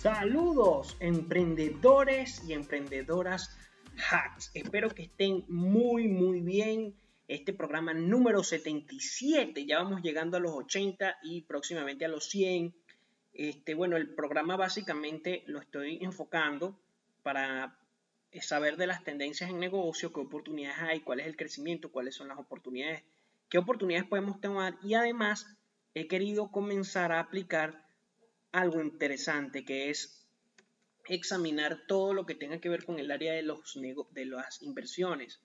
Saludos emprendedores y emprendedoras hacks. Espero que estén muy muy bien. Este programa número 77, ya vamos llegando a los 80 y próximamente a los 100. Este, bueno, el programa básicamente lo estoy enfocando para saber de las tendencias en negocio, qué oportunidades hay, cuál es el crecimiento, cuáles son las oportunidades, qué oportunidades podemos tomar y además he querido comenzar a aplicar algo interesante que es examinar todo lo que tenga que ver con el área de, los de las inversiones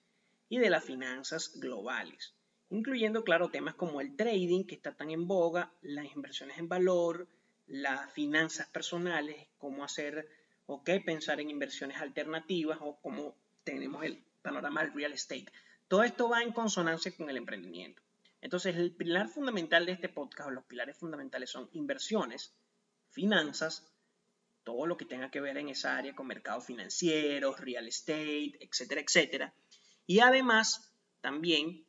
y de las finanzas globales, incluyendo, claro, temas como el trading, que está tan en boga, las inversiones en valor, las finanzas personales, cómo hacer o qué pensar en inversiones alternativas o cómo tenemos el panorama del real estate. Todo esto va en consonancia con el emprendimiento. Entonces, el pilar fundamental de este podcast, o los pilares fundamentales son inversiones, finanzas, todo lo que tenga que ver en esa área con mercados financieros, real estate, etcétera, etcétera. Y además, también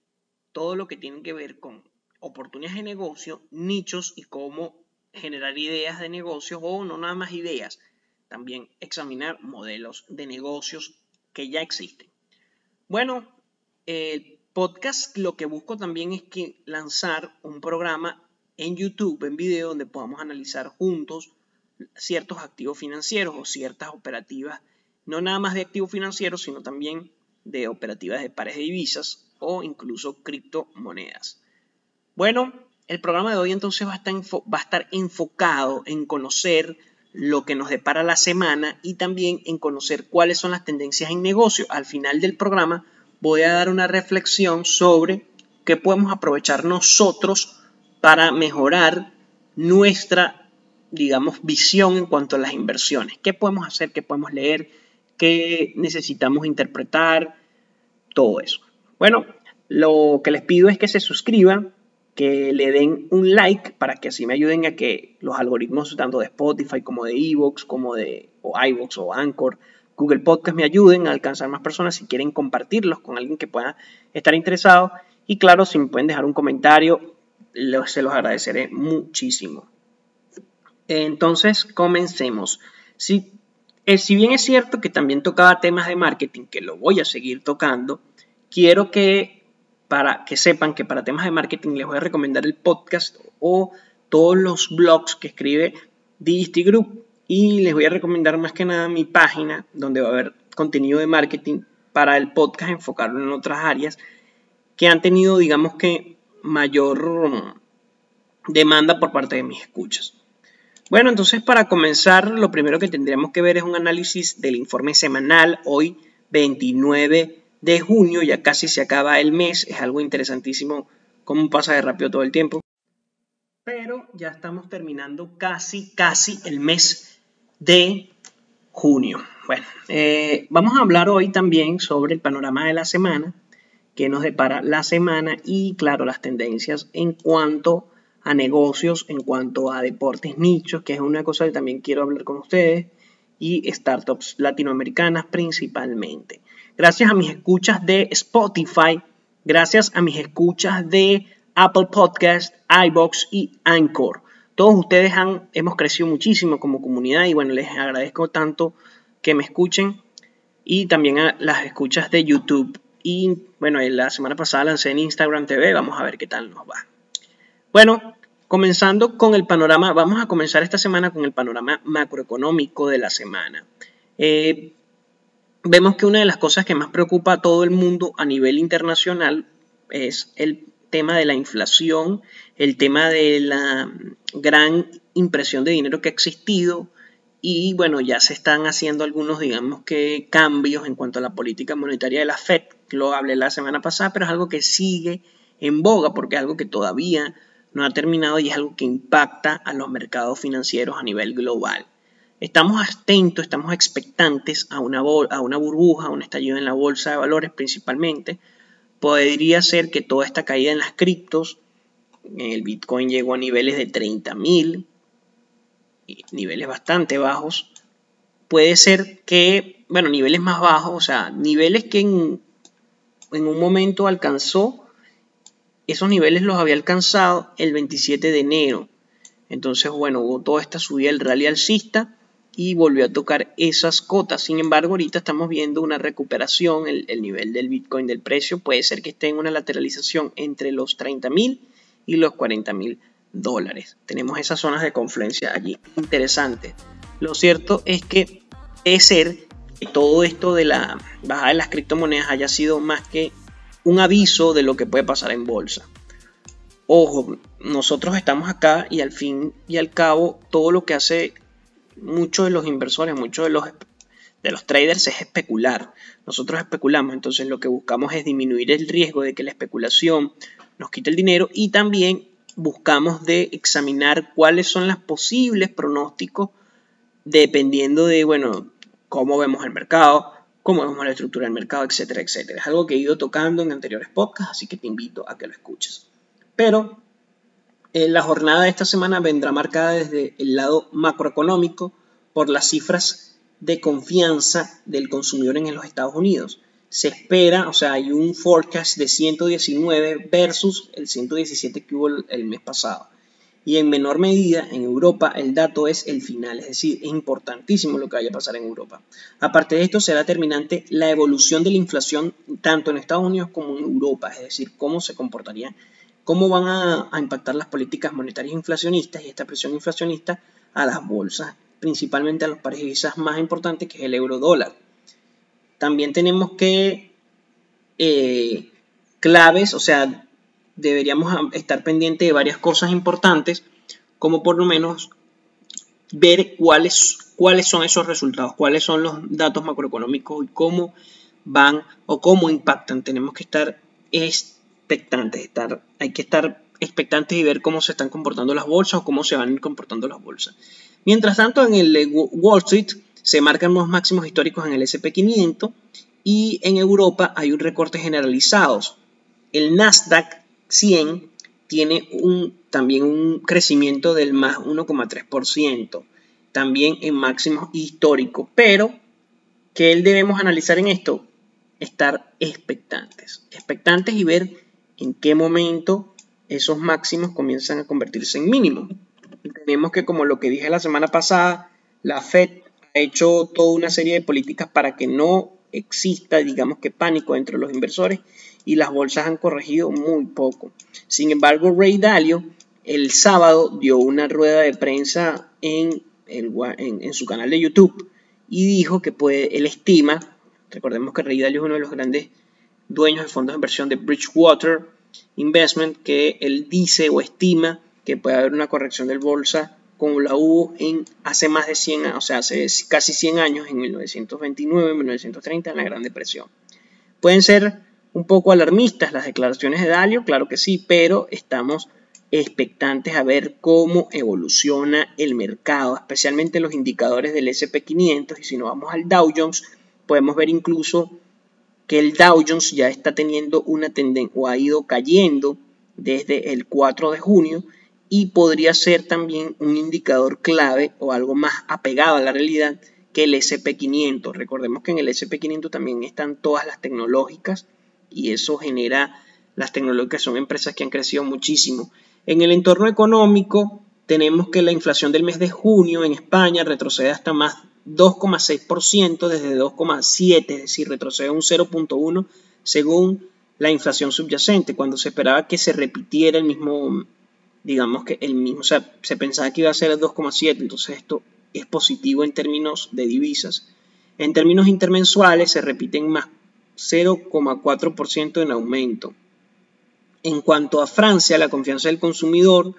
todo lo que tiene que ver con oportunidades de negocio, nichos y cómo generar ideas de negocio o no nada más ideas, también examinar modelos de negocios que ya existen. Bueno, el podcast lo que busco también es que lanzar un programa en YouTube, en video, donde podamos analizar juntos ciertos activos financieros o ciertas operativas, no nada más de activos financieros, sino también de operativas de pares de divisas o incluso criptomonedas. Bueno, el programa de hoy entonces va a, estar va a estar enfocado en conocer lo que nos depara la semana y también en conocer cuáles son las tendencias en negocio. Al final del programa voy a dar una reflexión sobre qué podemos aprovechar nosotros para mejorar nuestra, digamos, visión en cuanto a las inversiones. ¿Qué podemos hacer? ¿Qué podemos leer? ¿Qué necesitamos interpretar? Todo eso. Bueno, lo que les pido es que se suscriban, que le den un like para que así me ayuden a que los algoritmos tanto de Spotify como de Evox, como de o iVoox o Anchor, Google Podcast me ayuden a alcanzar más personas si quieren compartirlos con alguien que pueda estar interesado. Y claro, si me pueden dejar un comentario se los agradeceré muchísimo. Entonces, comencemos. Si, eh, si bien es cierto que también tocaba temas de marketing, que lo voy a seguir tocando, quiero que para que sepan que para temas de marketing les voy a recomendar el podcast o todos los blogs que escribe Digisty Group y les voy a recomendar más que nada mi página donde va a haber contenido de marketing para el podcast enfocarlo en otras áreas que han tenido digamos que mayor demanda por parte de mis escuchas. Bueno, entonces para comenzar, lo primero que tendríamos que ver es un análisis del informe semanal, hoy 29 de junio, ya casi se acaba el mes, es algo interesantísimo cómo pasa de rápido todo el tiempo. Pero ya estamos terminando casi, casi el mes de junio. Bueno, eh, vamos a hablar hoy también sobre el panorama de la semana, que nos depara la semana y, claro, las tendencias en cuanto a negocios, en cuanto a deportes nichos, que es una cosa que también quiero hablar con ustedes, y startups latinoamericanas principalmente. Gracias a mis escuchas de Spotify, gracias a mis escuchas de Apple Podcast, iBox y Anchor. Todos ustedes han, hemos crecido muchísimo como comunidad y bueno, les agradezco tanto que me escuchen y también a las escuchas de YouTube. Y bueno, la semana pasada lancé en Instagram TV, vamos a ver qué tal nos va. Bueno, comenzando con el panorama, vamos a comenzar esta semana con el panorama macroeconómico de la semana. Eh, vemos que una de las cosas que más preocupa a todo el mundo a nivel internacional es el tema de la inflación, el tema de la gran impresión de dinero que ha existido, y bueno, ya se están haciendo algunos, digamos que, cambios en cuanto a la política monetaria de la Fed. Lo hablé la semana pasada, pero es algo que sigue en boga porque es algo que todavía no ha terminado y es algo que impacta a los mercados financieros a nivel global. Estamos atentos, estamos expectantes a una, a una burbuja, a un estallido en la bolsa de valores principalmente. Podría ser que toda esta caída en las criptos, el Bitcoin llegó a niveles de 30 mil, niveles bastante bajos, puede ser que, bueno, niveles más bajos, o sea, niveles que en, un momento alcanzó, esos niveles los había alcanzado el 27 de enero. Entonces, bueno, hubo toda esta subida del rally alcista y volvió a tocar esas cotas. Sin embargo, ahorita estamos viendo una recuperación, el, nivel del Bitcoin del precio puede ser que esté en una lateralización entre los 30 mil y los 40 mil dólares. Tenemos esas zonas de confluencia allí. Interesante. Lo cierto es que puede ser que todo esto de la bajada de las criptomonedas haya sido más que un aviso de lo que puede pasar en bolsa. Ojo, nosotros estamos acá y al fin y al cabo todo lo que hace muchos de los inversores, muchos de los, de los traders es especular. Nosotros especulamos, entonces lo que buscamos es disminuir el riesgo de que la especulación nos quite el dinero y también buscamos de examinar cuáles son los posibles pronósticos dependiendo de, bueno, cómo vemos el mercado, cómo vemos la estructura del mercado, etcétera, etcétera. Es algo que he ido tocando en anteriores podcasts, así que te invito a que lo escuches. Pero eh, la jornada de esta semana vendrá marcada desde el lado macroeconómico por las cifras de confianza del consumidor en los Estados Unidos. Se espera, o sea, hay un forecast de 119 versus el 117 que hubo el mes pasado. Y en menor medida, en Europa, el dato es el final, es decir, es importantísimo lo que vaya a pasar en Europa. Aparte de esto, será determinante la evolución de la inflación tanto en Estados Unidos como en Europa, es decir, cómo se comportaría cómo van a, impactar las políticas monetarias inflacionistas y esta presión inflacionista a las bolsas, principalmente a los países más importantes que es el euro dólar. También tenemos que eh, claves, o sea, deberíamos estar pendientes de varias cosas importantes, como por lo menos ver cuáles, cuáles son esos resultados, cuáles son los datos macroeconómicos y cómo van o cómo impactan. Tenemos que estar expectantes, hay que estar expectantes y ver cómo se están comportando las bolsas o cómo se van a ir comportando las bolsas. Mientras tanto, en el Wall Street se marcan los máximos históricos en el SP500 y en Europa hay un recorte generalizados. El Nasdaq 100 tiene un, también un crecimiento del más 1,3%, también en máximos históricos. Pero, ¿qué debemos analizar en esto? Estar expectantes. Expectantes y ver en qué momento esos máximos comienzan a convertirse en mínimos. tenemos que, como lo que dije la semana pasada, la Fed hecho toda una serie de políticas para que no exista, digamos que pánico entre los inversores y las bolsas han corregido muy poco. Sin embargo, Ray Dalio el sábado dio una rueda de prensa en, en, su canal de YouTube y dijo que puede, él estima, recordemos que Ray Dalio es uno de los grandes dueños de fondos de inversión de Bridgewater Investment, que él dice o estima que puede haber una corrección del bolsa como la hubo en hace más de 100 años, o sea, hace casi 100 años, en 1929, 1930, en la Gran Depresión. Pueden ser un poco alarmistas las declaraciones de Dalio, claro que sí, pero estamos expectantes a ver cómo evoluciona el mercado, especialmente los indicadores del SP500 y si nos vamos al Dow Jones, podemos ver incluso que el Dow Jones ya está teniendo una tendencia o ha ido cayendo desde el 4 de junio y podría ser también un indicador clave o algo más apegado a la realidad que el SP500. Recordemos que en el SP500 también están todas las tecnológicas y eso genera, las tecnológicas son empresas que han crecido muchísimo. En el entorno económico tenemos que la inflación del mes de junio en España retrocede hasta más 2,6% desde 2,7%, es decir, retrocede un 0,1% según la inflación subyacente, cuando se esperaba que se repitiera el mismo, digamos que el mismo, o sea, se pensaba que iba a ser el 2,7%, entonces esto es positivo en términos de divisas. En términos intermensuales se repiten más 0,4% en aumento. En cuanto a Francia, la confianza del consumidor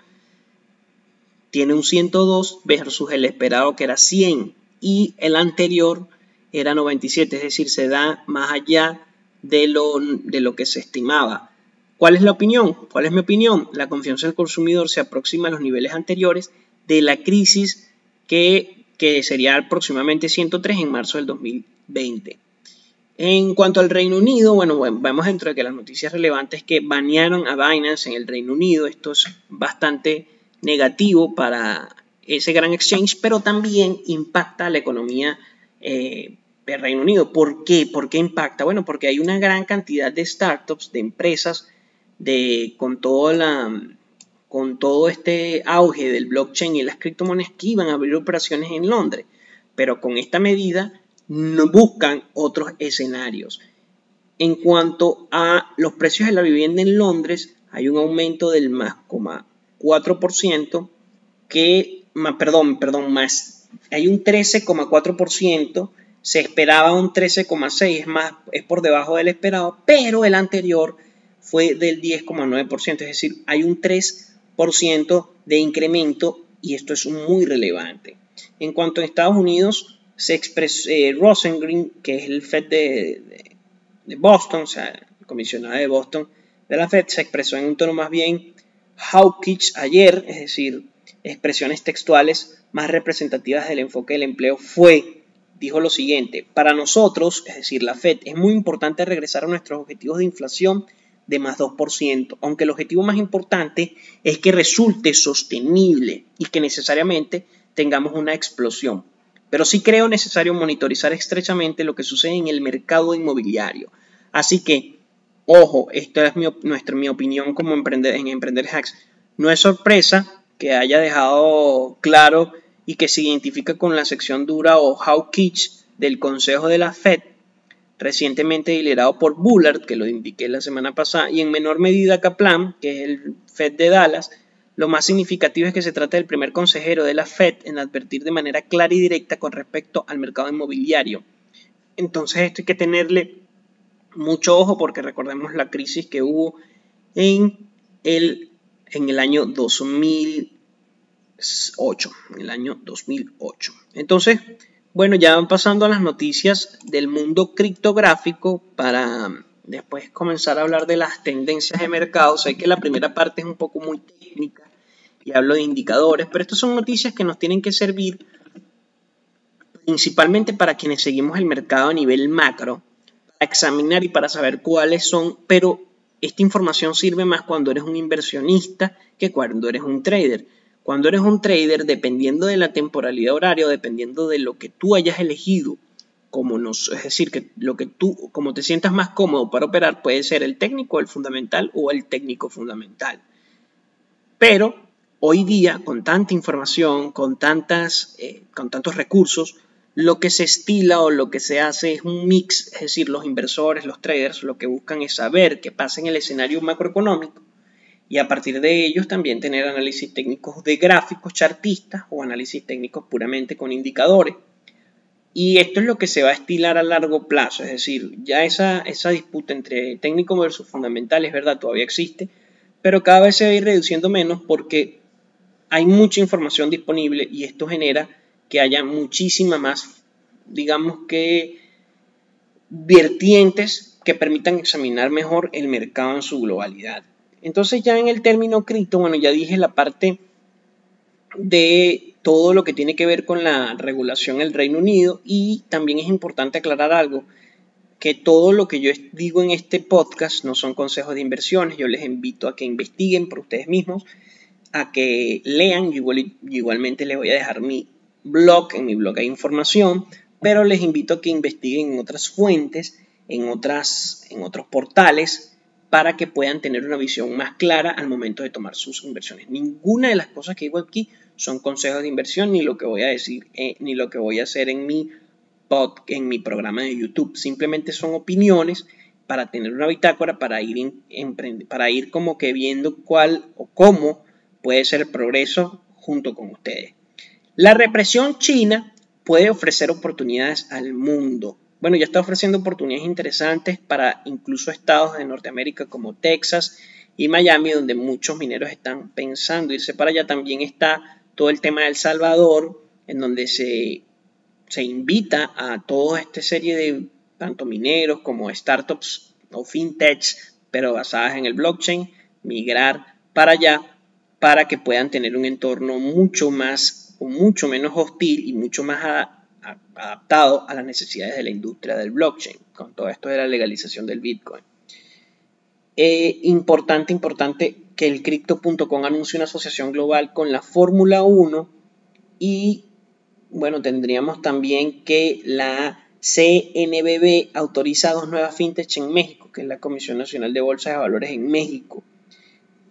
tiene un 102 versus el esperado que era 100 y el anterior era 97, es decir, se da más allá de lo, de lo que se estimaba. ¿Cuál es la opinión? ¿Cuál es mi opinión? La confianza del consumidor se aproxima a los niveles anteriores de la crisis que, que sería aproximadamente 103 en marzo del 2020. En cuanto al Reino Unido, bueno, vemos dentro de que las noticias relevantes que banearon a Binance en el Reino Unido. Esto es bastante negativo para ese gran exchange, pero también impacta a la economía eh, del Reino Unido. ¿Por qué? ¿Por qué impacta? Bueno, porque hay una gran cantidad de startups, de empresas, de, con, todo la, con todo este auge del blockchain y las criptomonedas que iban a abrir operaciones en Londres. pero con esta medida no buscan otros escenarios. En cuanto a los precios de la vivienda en Londres, hay un aumento del más 4% que, perdón, perdón, más, hay un 13,4%, se esperaba un 13,6%, es más, es por debajo del esperado, pero el anterior fue del 10,9%, es decir, hay un 3% de incremento y esto es muy relevante. En cuanto a Estados Unidos, se expresó eh, Rosengreen, que es el Fed de, Boston, o sea, el comisionado de Boston de la Fed, se expresó en un tono más bien hawkish ayer, es decir, expresiones textuales más representativas del enfoque del empleo fue, dijo lo siguiente, para nosotros, es decir, la Fed, es muy importante regresar a nuestros objetivos de inflación de más 2%, aunque el objetivo más importante es que resulte sostenible y que necesariamente tengamos una explosión. Pero sí creo necesario monitorizar estrechamente lo que sucede en el mercado inmobiliario. Así que, ojo, esta es mi, nuestra, mi opinión como emprender, en Emprender Hacks. No es sorpresa que haya dejado claro y que se identifica con la sección dura o how kitsch del Consejo de la Fed recientemente liderado por Bullard, que lo indiqué la semana pasada, y en menor medida Kaplan, que es el Fed de Dallas, lo más significativo es que se trata del primer consejero de la Fed en advertir de manera clara y directa con respecto al mercado inmobiliario. Entonces esto hay que tenerle mucho ojo porque recordemos la crisis que hubo en el, en el año 2008. En el año 2008. Entonces, bueno, ya van pasando a las noticias del mundo criptográfico para después comenzar a hablar de las tendencias de mercado. Sé que la primera parte es un poco muy técnica y hablo de indicadores, pero estas son noticias que nos tienen que servir principalmente para quienes seguimos el mercado a nivel macro, para examinar y para saber cuáles son, pero esta información sirve más cuando eres un inversionista que cuando eres un trader. Cuando eres un trader, dependiendo de la temporalidad horaria, dependiendo de lo que tú hayas elegido, como nos, es decir, que lo que tú, como te sientas más cómodo para operar, puede ser el técnico, el fundamental o el técnico fundamental. Pero hoy día, con tanta información, con, tantas, eh, con tantos recursos, lo que se estila o lo que se hace es un mix, es decir, los inversores, los traders, lo que buscan es saber qué pasa en el escenario macroeconómico y a partir de ellos también tener análisis técnicos de gráficos chartistas o análisis técnicos puramente con indicadores. Y esto es lo que se va a estilar a largo plazo, es decir, ya esa, esa disputa entre técnico versus fundamental es verdad, todavía existe, pero cada vez se va a ir reduciendo menos porque hay mucha información disponible y esto genera que haya muchísima más, digamos que, vertientes que permitan examinar mejor el mercado en su globalidad. Entonces ya en el término cripto, bueno, ya dije la parte de todo lo que tiene que ver con la regulación en el Reino Unido y también es importante aclarar algo, que todo lo que yo digo en este podcast no son consejos de inversiones, yo les invito a que investiguen por ustedes mismos, a que lean, igualmente les voy a dejar mi blog, en mi blog hay información, pero les invito a que investiguen en otras fuentes, en, otras, en otros portales, para que puedan tener una visión más clara al momento de tomar sus inversiones. Ninguna de las cosas que digo aquí son consejos de inversión, ni lo que voy a decir, eh, ni lo que voy a hacer en mi, en mi programa de YouTube. Simplemente son opiniones para tener una bitácora, para ir, para ir como que viendo cuál o cómo puede ser el progreso junto con ustedes. La represión china puede ofrecer oportunidades al mundo bueno, ya está ofreciendo oportunidades interesantes para incluso estados de Norteamérica como Texas y Miami, donde muchos mineros están pensando irse para allá. También está todo el tema de El Salvador, en donde se, se invita a toda esta serie de tanto mineros como startups o fintechs, pero basadas en el blockchain, migrar para allá para que puedan tener un entorno mucho más o mucho menos hostil y mucho más adaptado a las necesidades de la industria del blockchain, con todo esto de la legalización del Bitcoin. Eh, importante, importante que el Crypto.com anuncie una asociación global con la Fórmula 1 y bueno, tendríamos también que la CNBB autoriza dos nuevas fintechs en México, que es la Comisión Nacional de Bolsas de Valores en México.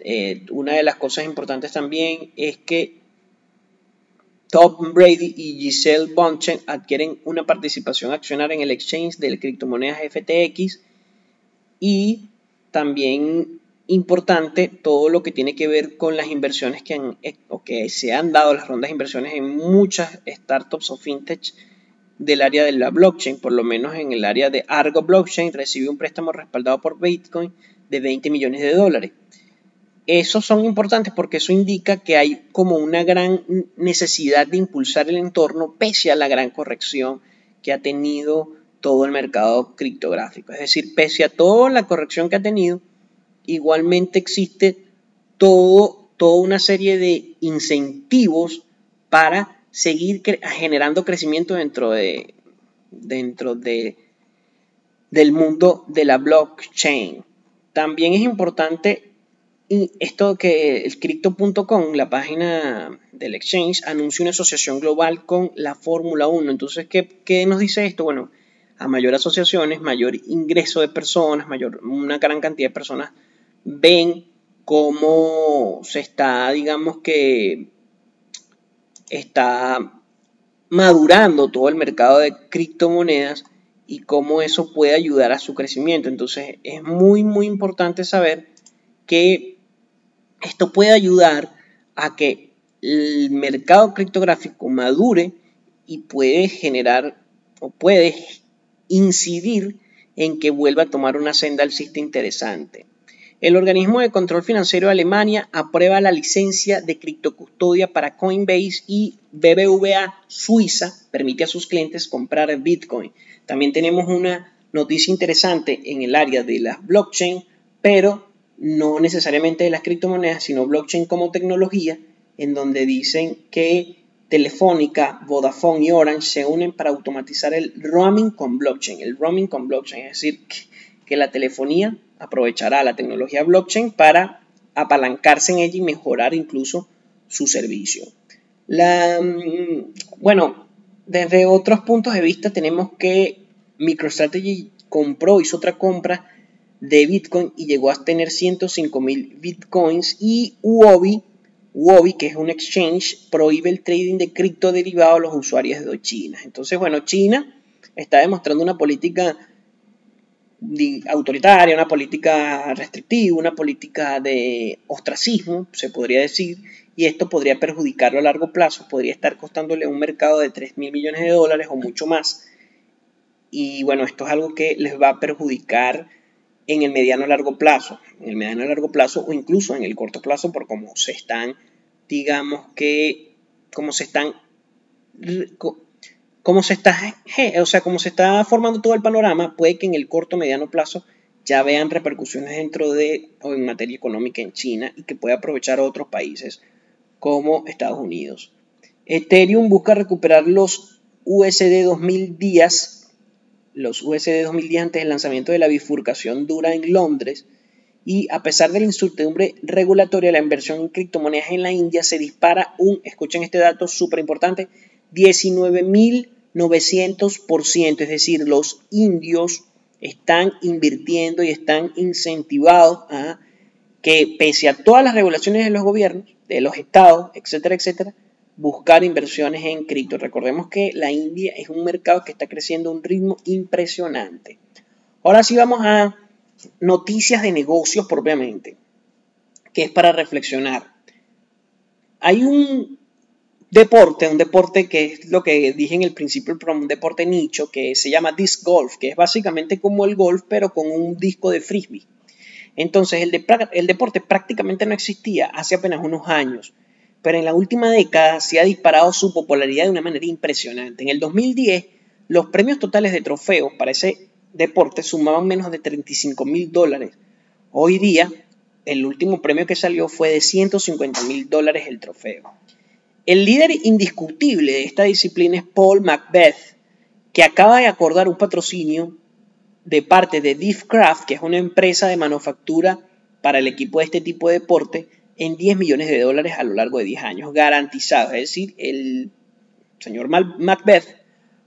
Eh, una de las cosas importantes también es que Tom Brady y Giselle Bonchen adquieren una participación accionaria en el exchange de criptomonedas FTX y también importante todo lo que tiene que ver con las inversiones que, han, eh, se han dado, las rondas de inversiones en muchas startups o fintech del área de la blockchain, por lo menos en el área de Argo Blockchain, recibe un préstamo respaldado por Bitcoin de 20 millones de dólares. Esos son importantes porque eso indica que hay como una gran necesidad de impulsar el entorno pese a la gran corrección que ha tenido todo el mercado criptográfico. Es decir, pese a toda la corrección que ha tenido, igualmente existe toda una serie de incentivos para seguir generando crecimiento dentro de dentro de del mundo de la blockchain. También es importante esto que el crypto.com, la página del exchange, anuncia una asociación global con la Fórmula 1. Entonces, ¿qué, ¿qué, nos dice esto? Bueno, a mayor asociaciones, mayor ingreso de personas, mayor, una gran cantidad de personas ven cómo se está, digamos que, está madurando todo el mercado de criptomonedas y cómo eso puede ayudar a su crecimiento. Entonces es muy, muy importante saber que esto puede ayudar a que el mercado criptográfico madure y puede generar o puede incidir en que vuelva a tomar una senda alcista interesante. El organismo de control financiero de Alemania aprueba la licencia de criptocustodia para Coinbase y BBVA Suiza permite a sus clientes comprar Bitcoin. También tenemos una noticia interesante en el área de las blockchain, pero no necesariamente de las criptomonedas, sino blockchain como tecnología, en donde dicen que Telefónica, Vodafone y Orange se unen para automatizar el roaming con blockchain. El roaming con blockchain, es decir, que la telefonía aprovechará la tecnología blockchain para apalancarse en ella y mejorar incluso su servicio. Mm, bueno, desde otros puntos de vista tenemos que MicroStrategy compró, hizo otra compra de Bitcoin y llegó a tener 105 mil Bitcoins y Huobi, Huobi, que es un exchange, prohíbe el trading de criptoderivados a los usuarios de China. Entonces, bueno, China está demostrando una política autoritaria, una política restrictiva, una política de ostracismo, se podría decir, y esto podría perjudicarlo a largo plazo, podría estar costándole un mercado de 3 mil millones de dólares o mucho más. Y bueno, esto es algo que les va a perjudicar en el mediano largo plazo, en el mediano largo plazo o incluso en el corto plazo por cómo se están, digamos que, cómo se están como se está, o sea, como se está formando todo el panorama, puede que en el corto mediano plazo ya vean repercusiones dentro de o en materia económica en China y que pueda aprovechar otros países como Estados Unidos. Ethereum busca recuperar los USD 2000 días, los USD 2000 días antes del lanzamiento de la bifurcación dura en Londres y a pesar de la incertidumbre regulatoria, la inversión en criptomonedas en la India se dispara un, escuchen este dato súper importante, 19 mil 900%, es decir, los indios están invirtiendo y están incentivados a que pese a todas las regulaciones de los gobiernos, de los estados, etcétera, etcétera, buscar inversiones en cripto. Recordemos que la India es un mercado que está creciendo a un ritmo impresionante. Ahora sí vamos a noticias de negocios propiamente, que es para reflexionar. Hay un deporte, un deporte que es lo que dije en el principio, un deporte nicho que se llama disc golf, que es básicamente como el golf pero con un disco de frisbee. Entonces el, el deporte prácticamente no existía hace apenas unos años, pero en la última década se ha disparado su popularidad de una manera impresionante. En el 2010 los premios totales de trofeos para ese deporte sumaban menos de 35 mil dólares. Hoy día el último premio que salió fue de 150 mil dólares el trofeo. El líder indiscutible de esta disciplina es Paul Macbeth, que acaba de acordar un patrocinio de parte de Diffcraft, que es una empresa de manufactura para el equipo de este tipo de deporte, en 10 millones de dólares a lo largo de 10 años, garantizados. Es decir, el señor Macbeth,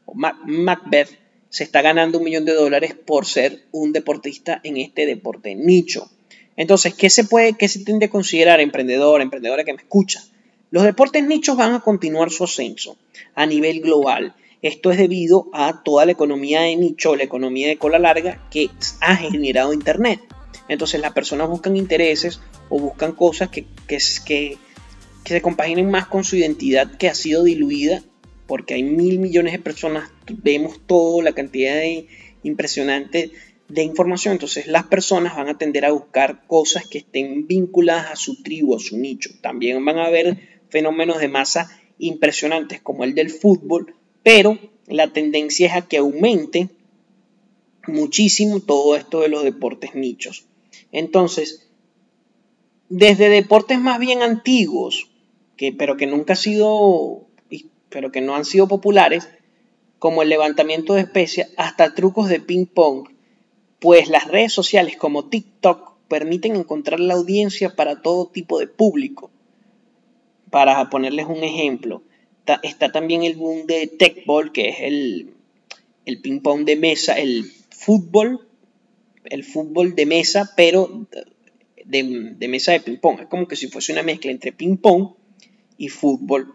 o Macbeth se está ganando un millón de dólares por ser un deportista en este deporte nicho. Entonces, ¿qué se puede, qué se tiende a considerar emprendedor, emprendedora que me escucha? Los deportes nichos van a continuar su ascenso a nivel global. Esto es debido a toda la economía de nicho, la economía de cola larga que ha generado Internet. Entonces las personas buscan intereses o buscan cosas que, que, se compaginen más con su identidad que ha sido diluida porque hay mil millones de personas, vemos toda la cantidad de impresionante de información, entonces las personas van a tender a buscar cosas que estén vinculadas a su tribu, a su nicho. También van a haber fenómenos de masa impresionantes como el del fútbol, pero la tendencia es a que aumente muchísimo todo esto de los deportes nichos. Entonces, desde deportes más bien antiguos, que, pero que nunca han sido, pero que no han sido populares, como el levantamiento de especias, hasta trucos de ping pong, pues las redes sociales como TikTok permiten encontrar la audiencia para todo tipo de público. Para ponerles un ejemplo, está, también el boom de Techball, que es el, el ping pong de mesa, el fútbol, el fútbol de mesa, pero de, mesa de ping pong. Es como que si fuese una mezcla entre ping pong y fútbol.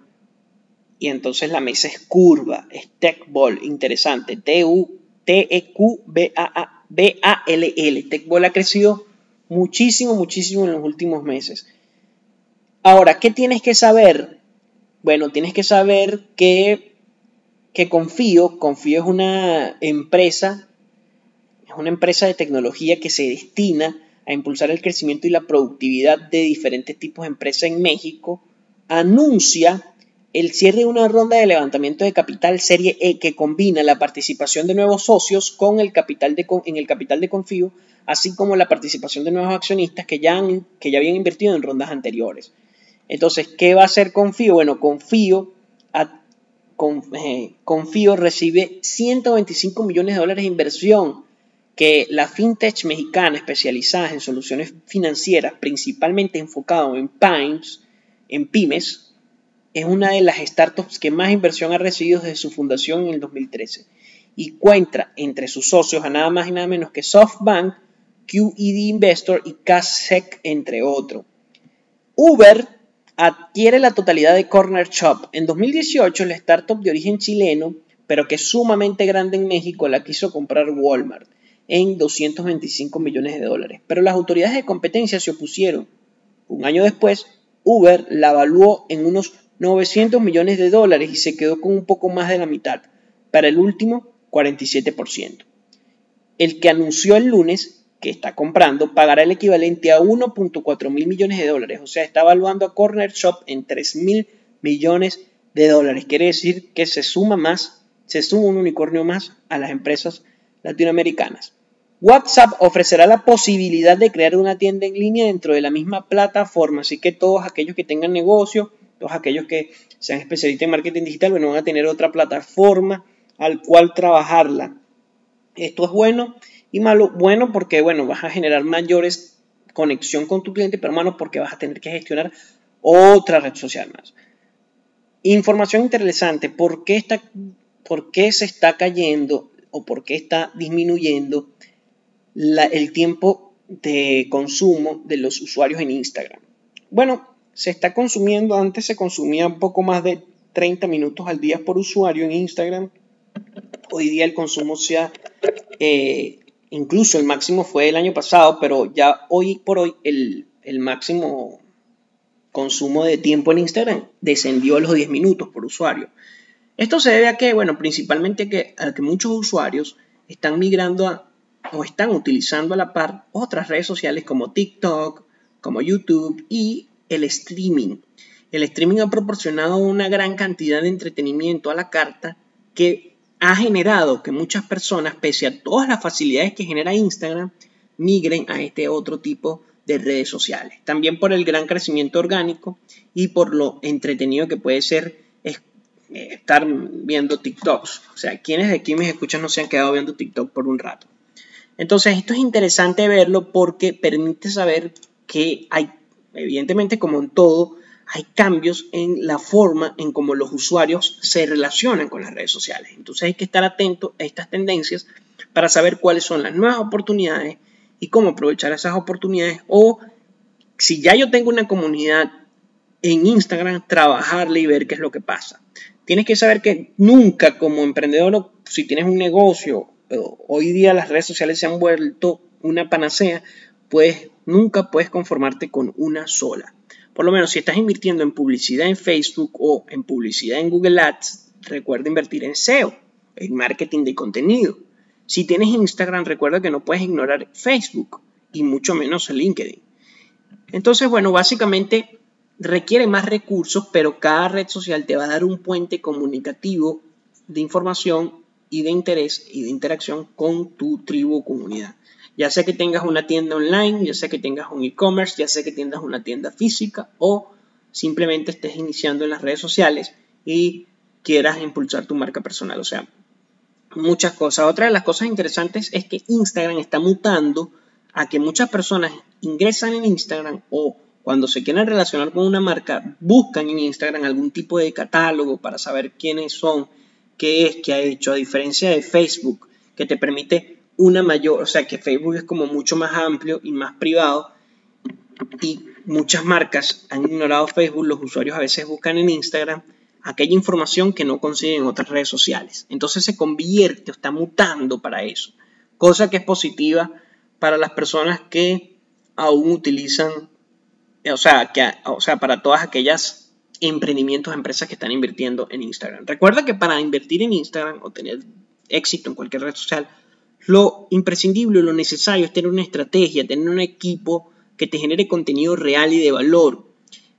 Y entonces la mesa es curva, es Techball, interesante. T-E-Q-B-A-L-L. Techball ha crecido muchísimo, muchísimo en los últimos meses. Ahora, ¿qué tienes que saber? Bueno, tienes que saber que, que Confío, Confío es una empresa, es una empresa de tecnología que se destina a impulsar el crecimiento y la productividad de diferentes tipos de empresas en México, anuncia el cierre de una ronda de levantamiento de capital Serie E que combina la participación de nuevos socios con el capital de, en el capital de Confío, así como la participación de nuevos accionistas que ya, que ya habían invertido en rondas anteriores. Entonces, ¿qué va a hacer Confío? Bueno, Confío, eh, Confío recibe 125 millones de dólares de inversión que la fintech mexicana especializada en soluciones financieras, principalmente enfocado en pymes, pymes, es una de las startups que más inversión ha recibido desde su fundación en el 2013 y cuenta entre sus socios a nada más y nada menos que SoftBank, QED Investor y Casec, entre otros. Uber adquiere la totalidad de Corner Shop. En 2018, la startup de origen chileno, pero que es sumamente grande en México, la quiso comprar Walmart en 225 millones de dólares. Pero las autoridades de competencia se opusieron. Un año después, Uber la evaluó en unos 900 millones de dólares y se quedó con un poco más de la mitad. Para el último, 47%. El que anunció el lunes que está comprando pagará el equivalente a 1.4 mil millones de dólares. O sea, está evaluando a Corner Shop en 3 mil millones de dólares. Quiere decir que se suma más, se suma un unicornio más a las empresas latinoamericanas. WhatsApp ofrecerá la posibilidad de crear una tienda en línea dentro de la misma plataforma, así que todos aquellos que tengan negocio, todos aquellos que sean especialistas en marketing digital, bueno, van a tener otra plataforma al cual trabajarla. Esto es bueno y malo, bueno, porque bueno, vas a generar mayores conexión con tu cliente, pero malo porque vas a tener que gestionar otra red social más. Información interesante, ¿por qué, está, por qué se está cayendo o por qué está disminuyendo el tiempo de consumo de los usuarios en Instagram? Bueno, se está consumiendo, antes se consumía un poco más de 30 minutos al día por usuario en Instagram. Hoy día el consumo se ha eh, Incluso el máximo fue el año pasado, pero ya hoy por hoy el, máximo consumo de tiempo en Instagram descendió a los 10 minutos por usuario. Esto se debe a que, bueno, principalmente que, a que muchos usuarios están migrando a, o están utilizando a la par otras redes sociales como TikTok, como YouTube y el streaming. El streaming ha proporcionado una gran cantidad de entretenimiento a la carta que ha generado que muchas personas, pese a todas las facilidades que genera Instagram, migren a este otro tipo de redes sociales. También por el gran crecimiento orgánico y por lo entretenido que puede ser eh, estar viendo TikToks. O sea, quienes de aquí me escuchan no se han quedado viendo TikTok por un rato. Entonces, esto es interesante verlo porque permite saber que hay, evidentemente como en todo, hay cambios en la forma en cómo los usuarios se relacionan con las redes sociales. Entonces hay que estar atento a estas tendencias para saber cuáles son las nuevas oportunidades y cómo aprovechar esas oportunidades o si ya yo tengo una comunidad en Instagram, trabajarle y ver qué es lo que pasa. Tienes que saber que nunca como emprendedor, si tienes un negocio, hoy día las redes sociales se han vuelto una panacea, pues nunca puedes conformarte con una sola. Por lo menos si estás invirtiendo en publicidad en Facebook o en publicidad en Google Ads, recuerda invertir en SEO, en marketing de contenido. Si tienes Instagram, recuerda que no puedes ignorar Facebook y mucho menos LinkedIn. Entonces, bueno, básicamente requiere más recursos, pero cada red social te va a dar un puente comunicativo de información y de interés y de interacción con tu tribu o comunidad. Ya sea que tengas una tienda online, ya sea que tengas un e-commerce, ya sea que tengas una tienda física o simplemente estés iniciando en las redes sociales y quieras impulsar tu marca personal. O sea, muchas cosas. Otra de las cosas interesantes es que Instagram está mutando a que muchas personas ingresan en Instagram o cuando se quieren relacionar con una marca, buscan en Instagram algún tipo de catálogo para saber quiénes son, qué es, qué ha hecho, a diferencia de Facebook, que te permite una mayor, o sea que Facebook es como mucho más amplio y más privado y muchas marcas han ignorado Facebook, los usuarios a veces buscan en Instagram aquella información que no consiguen en otras redes sociales. Entonces se convierte o está mutando para eso, cosa que es positiva para las personas que aún utilizan, o sea, que, o sea, para todas aquellas emprendimientos, empresas que están invirtiendo en Instagram. Recuerda que para invertir en Instagram o tener éxito en cualquier red social, lo imprescindible, lo necesario es tener una estrategia, tener un equipo que te genere contenido real y de valor.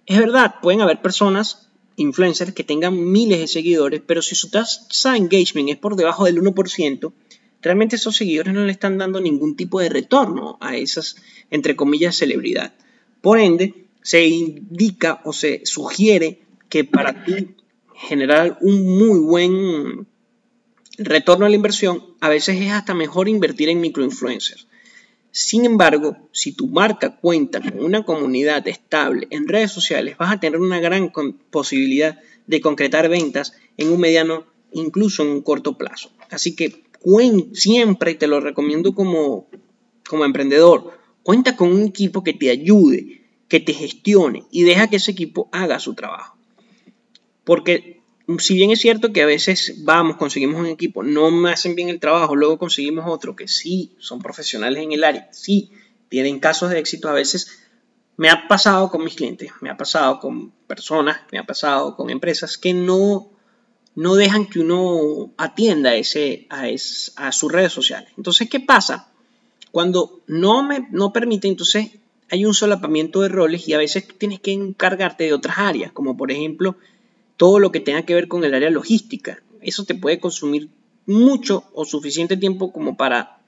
Es verdad, pueden haber personas, influencers, que tengan miles de seguidores, pero si su tasa de engagement es por debajo del 1%, realmente esos seguidores no le están dando ningún tipo de retorno a esas, entre comillas, celebridad. Por ende, se indica o se sugiere que para ti generar un muy buen retorno a la inversión, a veces es hasta mejor invertir en microinfluencers. Sin embargo, si tu marca cuenta con una comunidad estable en redes sociales, vas a tener una gran posibilidad de concretar ventas en un mediano, incluso en un corto plazo. Así que siempre te lo recomiendo como, como emprendedor. Cuenta con un equipo que te ayude, que te gestione y deja que ese equipo haga su trabajo. Porque si bien es cierto que a veces vamos, conseguimos un equipo, no me hacen bien el trabajo, luego conseguimos otro que sí son profesionales en el área, sí tienen casos de éxito, a veces me ha pasado con mis clientes, me ha pasado con personas, me ha pasado con empresas que no, no dejan que uno atienda ese, a, a sus redes sociales. Entonces, ¿qué pasa? Cuando no me no permite, entonces hay un solapamiento de roles y a veces tienes que encargarte de otras áreas, como por ejemplo todo lo que tenga que ver con el área logística. Eso te puede consumir mucho o suficiente tiempo como para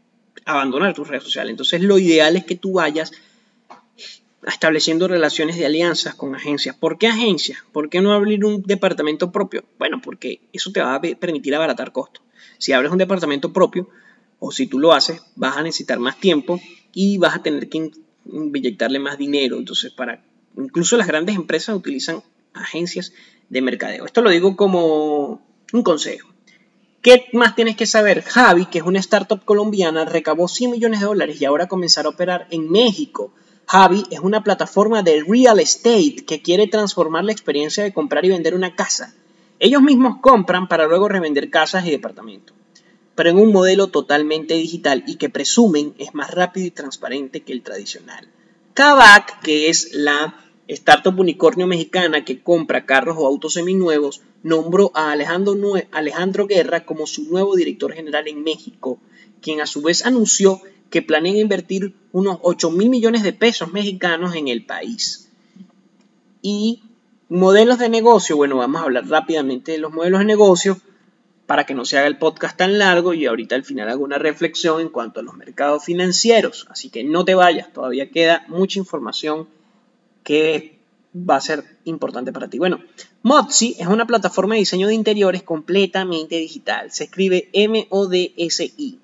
abandonar tus redes sociales. Entonces lo ideal es que tú vayas estableciendo relaciones de alianzas con agencias. ¿Por qué agencias? ¿Por qué no abrir un departamento propio? Bueno, porque eso te va a permitir abaratar costos. Si abres un departamento propio o si tú lo haces, vas a necesitar más tiempo y vas a tener que inyectarle más dinero. Entonces, para incluso las grandes empresas utilizan agencias de mercadeo. Esto lo digo como un consejo. ¿Qué más tienes que saber? Javi, que es una startup colombiana, recabó 100 millones de dólares y ahora comenzará a operar en México. Javi es una plataforma de real estate que quiere transformar la experiencia de comprar y vender una casa. Ellos mismos compran para luego revender casas y departamentos, pero en un modelo totalmente digital y que presumen es más rápido y transparente que el tradicional. Kavak, que es la startup unicornio mexicana que compra carros o autos seminuevos, nombró a Alejandro, Alejandro Guerra como su nuevo director general en México, quien a su vez anunció que planea invertir unos 8 mil millones de pesos mexicanos en el país. Y modelos de negocio, bueno, vamos a hablar rápidamente de los modelos de negocio para que no se haga el podcast tan largo y ahorita al final hago una reflexión en cuanto a los mercados financieros. Así que no te vayas, todavía queda mucha información que va a ser importante para ti. Bueno, Modsi es una plataforma de diseño de interiores completamente digital. Se escribe M-O-D-S-I.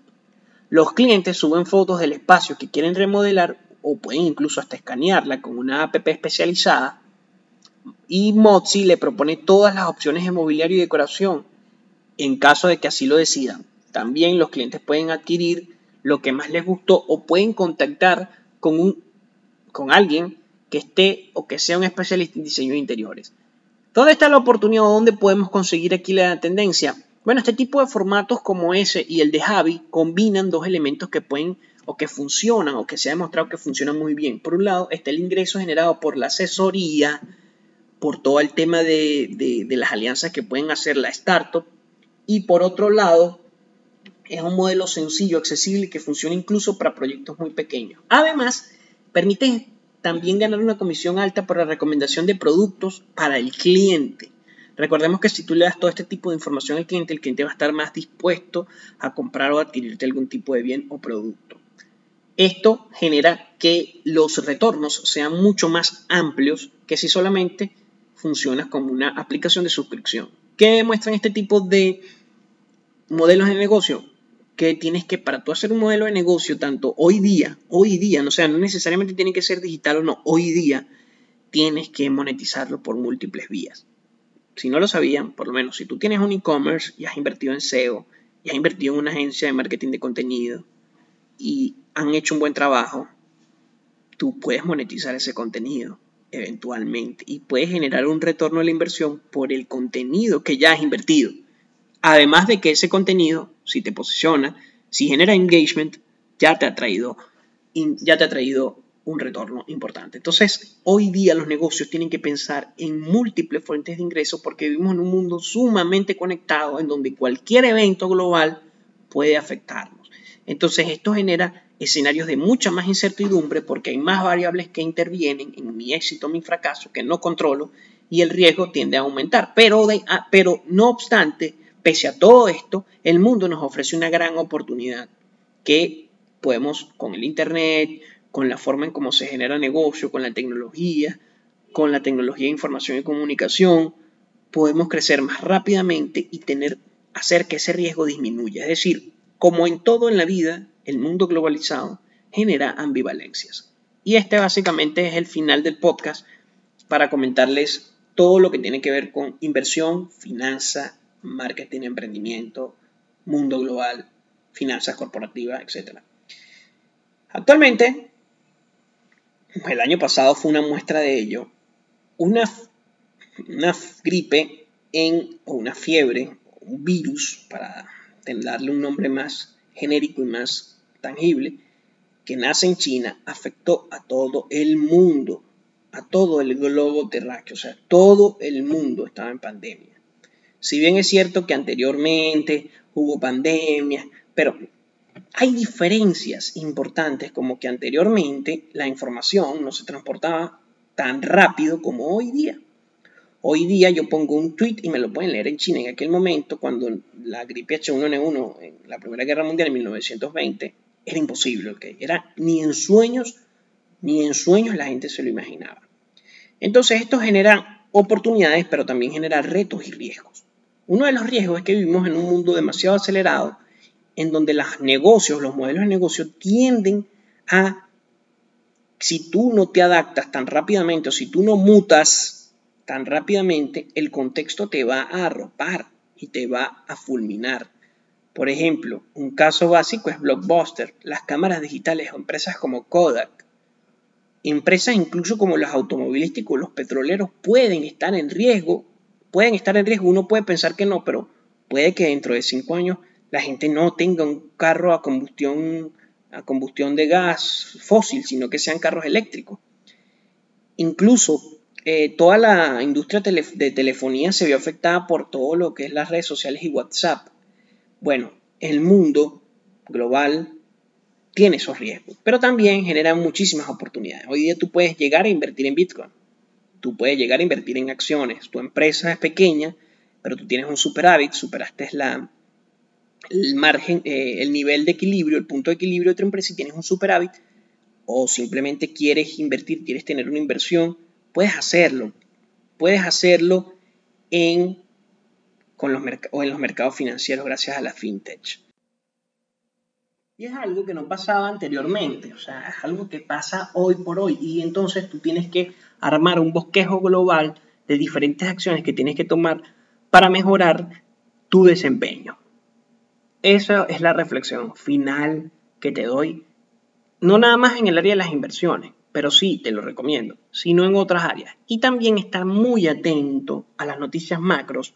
Los clientes suben fotos del espacio que quieren remodelar o pueden incluso hasta escanearla con una app especializada. Y Modsi le propone todas las opciones de mobiliario y decoración en caso de que así lo decidan. También los clientes pueden adquirir lo que más les gustó o pueden contactar con, un, con alguien que esté o que sea un especialista en diseño de interiores. ¿Dónde está la oportunidad? ¿Dónde podemos conseguir aquí la tendencia? Bueno, este tipo de formatos como ese y el de Javi combinan dos elementos que pueden o que funcionan o que se ha demostrado que funcionan muy bien. Por un lado está el ingreso generado por la asesoría, por todo el tema de, de las alianzas que pueden hacer la startup y por otro lado es un modelo sencillo, accesible y que funciona incluso para proyectos muy pequeños. Además, permite también ganar una comisión alta por la recomendación de productos para el cliente. Recordemos que si tú le das todo este tipo de información al cliente, el cliente va a estar más dispuesto a comprar o adquirirte algún tipo de bien o producto. Esto genera que los retornos sean mucho más amplios que si solamente funciona como una aplicación de suscripción. ¿Qué demuestran este tipo de modelos de negocio? que tienes que, para tú hacer un modelo de negocio, tanto hoy día, hoy día, no, sea, no necesariamente tiene que ser digital o no, hoy día tienes que monetizarlo por múltiples vías. Si no lo sabían, por lo menos si tú tienes un e-commerce y has invertido en SEO, y has invertido en una agencia de marketing de contenido y han hecho un buen trabajo, tú puedes monetizar ese contenido eventualmente y puedes generar un retorno a la inversión por el contenido que ya has invertido. Además de que ese contenido, si te posiciona, si genera engagement, ya te ha traído, ya te ha traído un retorno importante. Entonces, hoy día los negocios tienen que pensar en múltiples fuentes de ingresos porque vivimos en un mundo sumamente conectado en donde cualquier evento global puede afectarnos. Entonces, esto genera escenarios de mucha más incertidumbre porque hay más variables que intervienen en mi éxito mi fracaso que no controlo y el riesgo tiende a aumentar. Pero, ah, pero no obstante, Pese a todo esto, el mundo nos ofrece una gran oportunidad que podemos con el Internet, con la forma en cómo se genera negocio, con la tecnología, con la tecnología de información y comunicación, podemos crecer más rápidamente y tener, hacer que ese riesgo disminuya. Es decir, como en todo en la vida, el mundo globalizado genera ambivalencias. Y este básicamente es el final del podcast para comentarles todo lo que tiene que ver con inversión, finanza marketing, emprendimiento, mundo global, finanzas corporativas, etc. Actualmente, el año pasado fue una muestra de ello, una, gripe en, o una fiebre, un virus, para darle un nombre más genérico y más tangible, que nace en China, afectó a todo el mundo, a todo el globo terráqueo, o sea, todo el mundo estaba en pandemia. Si bien es cierto que anteriormente hubo pandemias, pero hay diferencias importantes como que anteriormente la información no se transportaba tan rápido como hoy día. Hoy día yo pongo un tweet y me lo pueden leer en China. En aquel momento, cuando la gripe H1N1 en la Primera Guerra Mundial en 1920, era imposible. Era ni en sueños, ni en sueños la gente se lo imaginaba. Entonces esto genera oportunidades, pero también genera retos y riesgos. Uno de los riesgos es que vivimos en un mundo demasiado acelerado en donde los negocios, los modelos de negocio tienden a, si tú no te adaptas tan rápidamente o si tú no mutas tan rápidamente, el contexto te va a arropar y te va a fulminar. Por ejemplo, un caso básico es Blockbuster, las cámaras digitales o empresas como Kodak. Empresas incluso como los automovilísticos, los petroleros pueden estar en riesgo pueden estar en riesgo. Uno puede pensar que no, pero puede que dentro de cinco años la gente no tenga un carro a combustión, a combustión de gas fósil, sino que sean carros eléctricos. Incluso eh, toda la industria de telefonía se vio afectada por todo lo que es las redes sociales y WhatsApp. Bueno, el mundo global tiene esos riesgos, pero también genera muchísimas oportunidades. Hoy día tú puedes llegar a invertir en Bitcoin tú puedes llegar a invertir en acciones. Tu empresa es pequeña, pero tú tienes un superávit, superaste el margen, eh, el nivel de equilibrio, el punto de equilibrio de tu empresa y tienes un superávit, o simplemente quieres invertir, quieres tener una inversión, puedes hacerlo. Puedes hacerlo en, con los o en los mercados financieros gracias a la fintech. Y es algo que no pasaba anteriormente, o sea, es algo que pasa hoy por hoy. Y entonces tú tienes que armar un bosquejo global de diferentes acciones que tienes que tomar para mejorar tu desempeño. Esa es la reflexión final que te doy, no nada más en el área de las inversiones, pero sí te lo recomiendo, sino en otras áreas. Y también estar muy atento a las noticias macros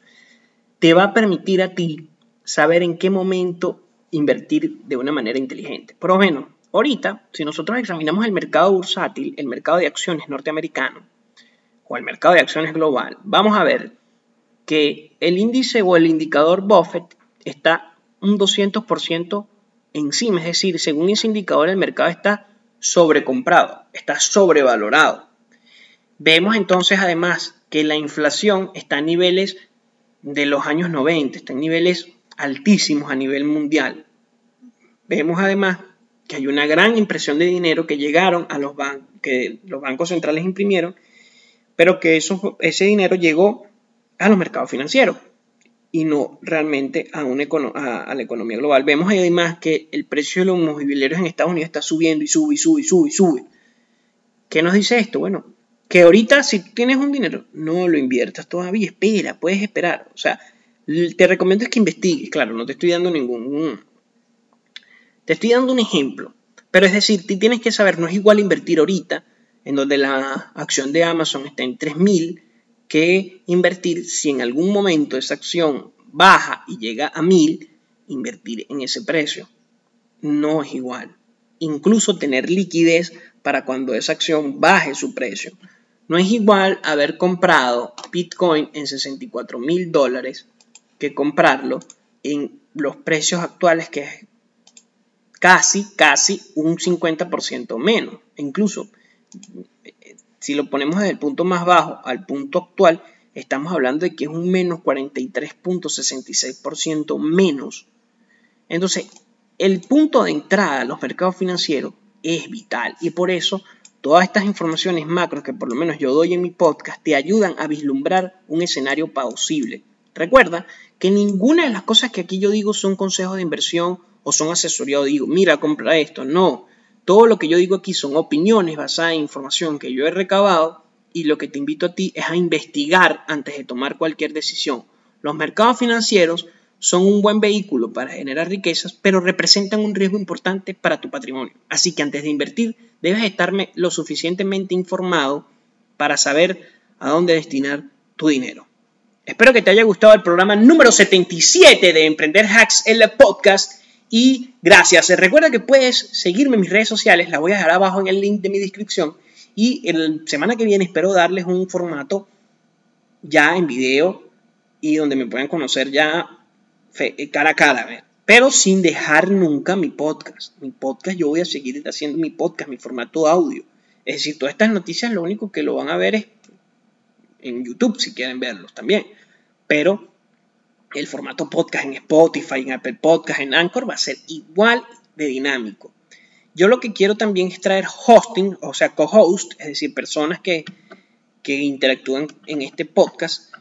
te va a permitir a ti saber en qué momento invertir de una manera inteligente. Por lo menos, ahorita, si nosotros examinamos el mercado bursátil, el mercado de acciones norteamericano o el mercado de acciones global, vamos a ver que el índice o el indicador Buffett está un 200% encima, es decir, según ese indicador el mercado está sobrecomprado, está sobrevalorado. Vemos entonces además que la inflación está a niveles de los años 90, está en niveles altísimos a nivel mundial. Vemos además que hay una gran impresión de dinero que llegaron a los bancos, que los bancos centrales imprimieron, pero que eso, ese dinero llegó a los mercados financieros y no realmente a, una a, la economía global. Vemos además que el precio de los mobiliarios en Estados Unidos está subiendo y sube y sube y sube y sube. ¿Qué nos dice esto? Bueno, que ahorita si tienes un dinero, no lo inviertas todavía, espera, puedes esperar. O sea, te recomiendo es que investigues, claro, no te estoy dando ningún... Te estoy dando un ejemplo, pero es decir, tienes que saber, no es igual invertir ahorita, en donde la acción de Amazon está en 3000, que invertir si en algún momento esa acción baja y llega a 1000, invertir en ese precio. No es igual. Incluso tener liquidez para cuando esa acción baje su precio. No es igual haber comprado Bitcoin en 64 mil dólares que comprarlo en los precios actuales que es casi, casi un 50% menos. Incluso si lo ponemos desde el punto más bajo al punto actual, estamos hablando de que es un menos 43.66% menos. Entonces, el punto de entrada a los mercados financieros es vital y por eso todas estas informaciones macros que por lo menos yo doy en mi podcast te ayudan a vislumbrar un escenario posible. Recuerda que ninguna de las cosas que aquí yo digo son consejos de inversión o son asesoría o digo, mira, compra esto. No, todo lo que yo digo aquí son opiniones basadas en información que yo he recabado y lo que te invito a ti es a investigar antes de tomar cualquier decisión. Los mercados financieros son un buen vehículo para generar riquezas, pero representan un riesgo importante para tu patrimonio. Así que antes de invertir, debes estarme lo suficientemente informado para saber a dónde destinar tu dinero. Espero que te haya gustado el programa número 77 de Emprender Hacks en la podcast y gracias. Recuerda que puedes seguirme en mis redes sociales, las voy a dejar abajo en el link de mi descripción. Y la semana que viene espero darles un formato ya en video y donde me puedan conocer ya eh, cara a cara, pero sin dejar nunca mi podcast. Mi podcast, yo voy a seguir haciendo mi podcast, mi formato audio. Es decir, todas estas noticias lo único que lo van a ver es en YouTube si quieren verlos también. Pero el formato podcast en Spotify, en Apple Podcast, en Anchor va a ser igual de dinámico. Yo lo que quiero también es traer hosting, o sea, co-host, es decir, personas que, que interactúan en este podcast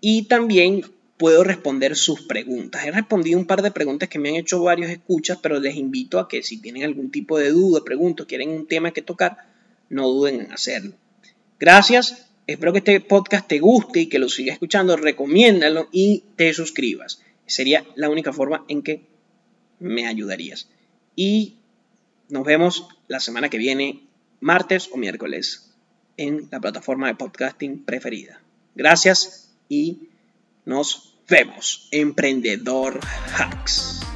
y también puedo responder sus preguntas. He respondido un par de preguntas que me han hecho varios escuchas, pero les invito a que si tienen algún tipo de duda, pregunta, quieren un tema que tocar, no duden en hacerlo. Gracias Espero que este podcast te guste y que lo sigas escuchando. Recomiéndalo y te suscribas. Sería la única forma en que me ayudarías. Y nos vemos la semana que viene, martes o miércoles, en la plataforma de podcasting preferida. Gracias y nos vemos. Emprendedor Hacks.